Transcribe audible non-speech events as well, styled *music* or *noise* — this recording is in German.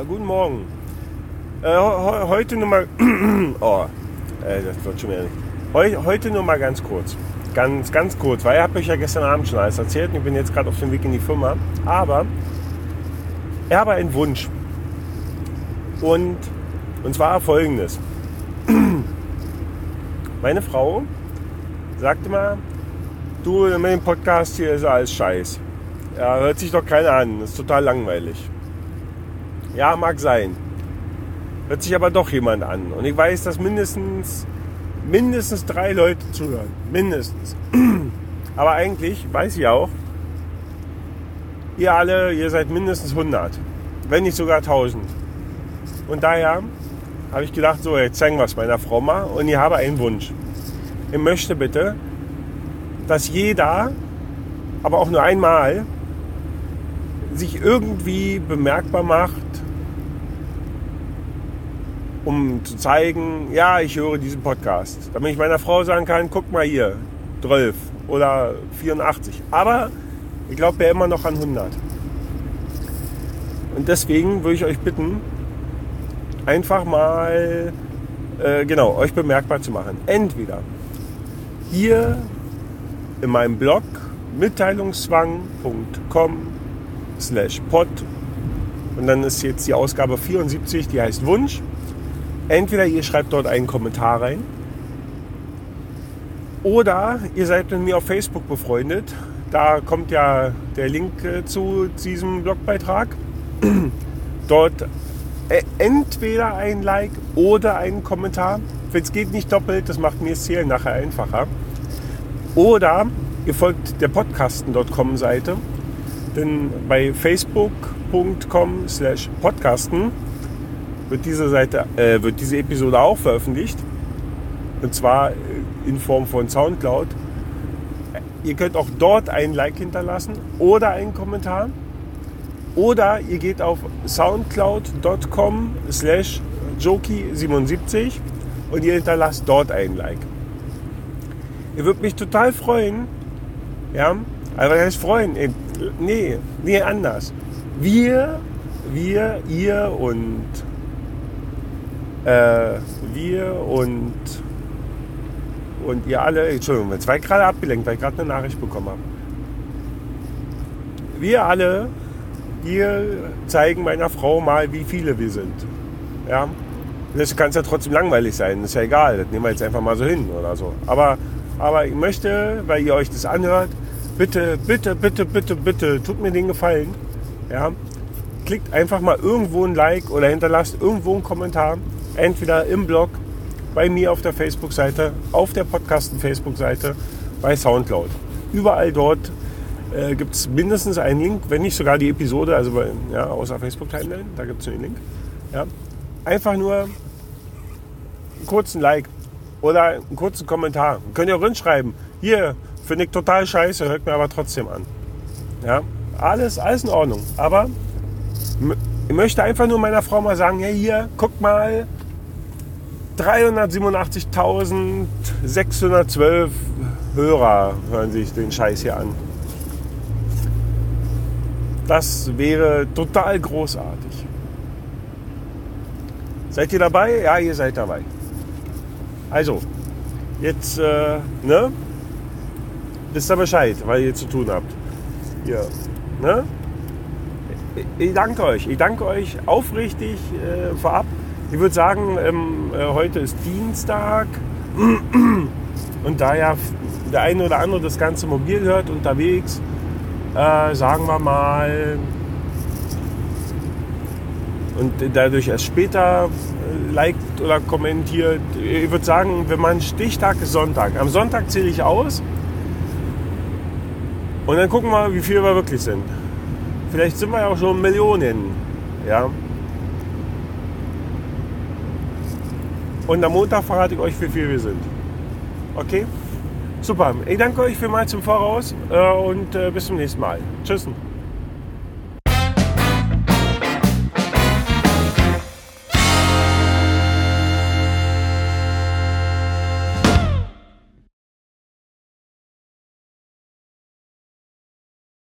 Ja, guten Morgen. Äh, heute nur mal. *clears throat* oh, äh, das wird schon nicht. Heu, heute nur mal ganz kurz. Ganz, ganz kurz, weil ich habe euch ja gestern Abend schon alles erzählt und ich bin jetzt gerade auf dem Weg in die Firma. Aber ich habe einen Wunsch. Und, und zwar folgendes. *clears throat* Meine Frau sagte mal, du, mit dem Podcast hier ist alles scheiß. Ja, hört sich doch keiner an, ist total langweilig. Ja, mag sein. Hört sich aber doch jemand an. Und ich weiß, dass mindestens, mindestens drei Leute zuhören. Mindestens. *clears throat* Aber eigentlich weiß ich auch, ihr alle, ihr seid mindestens 100. Wenn nicht sogar 1000. Und daher habe ich gedacht, so, jetzt zeigen wir es meiner Frau mal. Und ich habe einen Wunsch. Ich möchte bitte, dass jeder, aber auch nur einmal, sich irgendwie bemerkbar macht, um zu zeigen, ja, ich höre diesen Podcast. Damit ich meiner Frau sagen kann, guck mal hier, 12 oder 84. Aber ich glaube ja immer noch an 100. Und deswegen würde ich euch bitten, einfach mal, äh, genau, euch bemerkbar zu machen. Entweder hier in meinem Blog mitteilungszwang.com slash pod und dann ist jetzt die Ausgabe 74, die heißt Wunsch. Entweder ihr schreibt dort einen Kommentar rein oder ihr seid mit mir auf Facebook befreundet. Da kommt ja der Link äh, zu diesem Blogbeitrag. *clears throat* Dort äh, entweder ein Like oder einen Kommentar. Wenn es geht, nicht doppelt, das macht mir das Zählen nachher einfacher. Oder ihr folgt der podcasten.com Seite. Denn bei facebook.com slash podcasten wird diese Seite, äh, wird diese Episode auch veröffentlicht. Und zwar in Form von Soundcloud. Ihr könnt auch dort ein Like hinterlassen oder einen Kommentar. Oder ihr geht auf soundcloud.com slash joki77 und ihr hinterlasst dort ein Like. Ihr würdet mich total freuen. Ja, aber was heißt freuen? Nee, nee, anders. Wir, wir, ihr und äh, wir und und ihr alle, Entschuldigung, jetzt war ich gerade abgelenkt, weil ich gerade eine Nachricht bekommen habe. Wir alle, wir zeigen meiner Frau mal, wie viele wir sind. Ja, das kann ja trotzdem langweilig sein, ist ja egal, das nehmen wir jetzt einfach mal so hin oder so. Aber, aber ich möchte, weil ihr euch das anhört, bitte, bitte, bitte, bitte, bitte, tut mir den Gefallen. Ja, klickt einfach mal irgendwo ein Like oder hinterlasst irgendwo einen Kommentar, entweder im Blog bei mir auf der Facebook-Seite, auf der Podcasten-Facebook-Seite, bei Soundcloud. Überall dort äh, gibt es mindestens einen Link, wenn nicht sogar die Episode, also bei, ja, außer Facebook-Timeline, da gibt es einen Link. Ja. Einfach nur einen kurzen Like oder einen kurzen Kommentar. Könnt ihr auch hinschreiben, hier, finde ich total scheiße, hört mir aber trotzdem an. Ja, alles, alles in Ordnung. Aber ich möchte einfach nur meiner Frau mal sagen, hey, hier, guck mal, 387.612 Hörer hören sich den Scheiß hier an. Das wäre total großartig. Seid ihr dabei? Ja, ihr seid dabei. Also, jetzt, äh, ne? Wisst ihr Bescheid, weil ihr zu tun habt. Hier, ne? Ich danke euch. Ich danke euch aufrichtig äh, vorab ich würde sagen, ähm, äh, heute ist Dienstag *clears throat* und da ja der eine oder andere das Ganze mobil hört, unterwegs, äh, sagen wir mal, und dadurch erst später äh, liked oder kommentiert. Ich würde sagen, wenn man Stichtag ist Sonntag. Am Sonntag zähle ich aus und dann gucken wir, wie viel wir wirklich sind. Vielleicht sind wir ja auch schon Millionen. Ja. Und am Montag verrate ich euch, wie viel wir sind. Okay? Super. Ich danke euch vielmals im Voraus äh, und äh, bis zum nächsten Mal. Tschüss.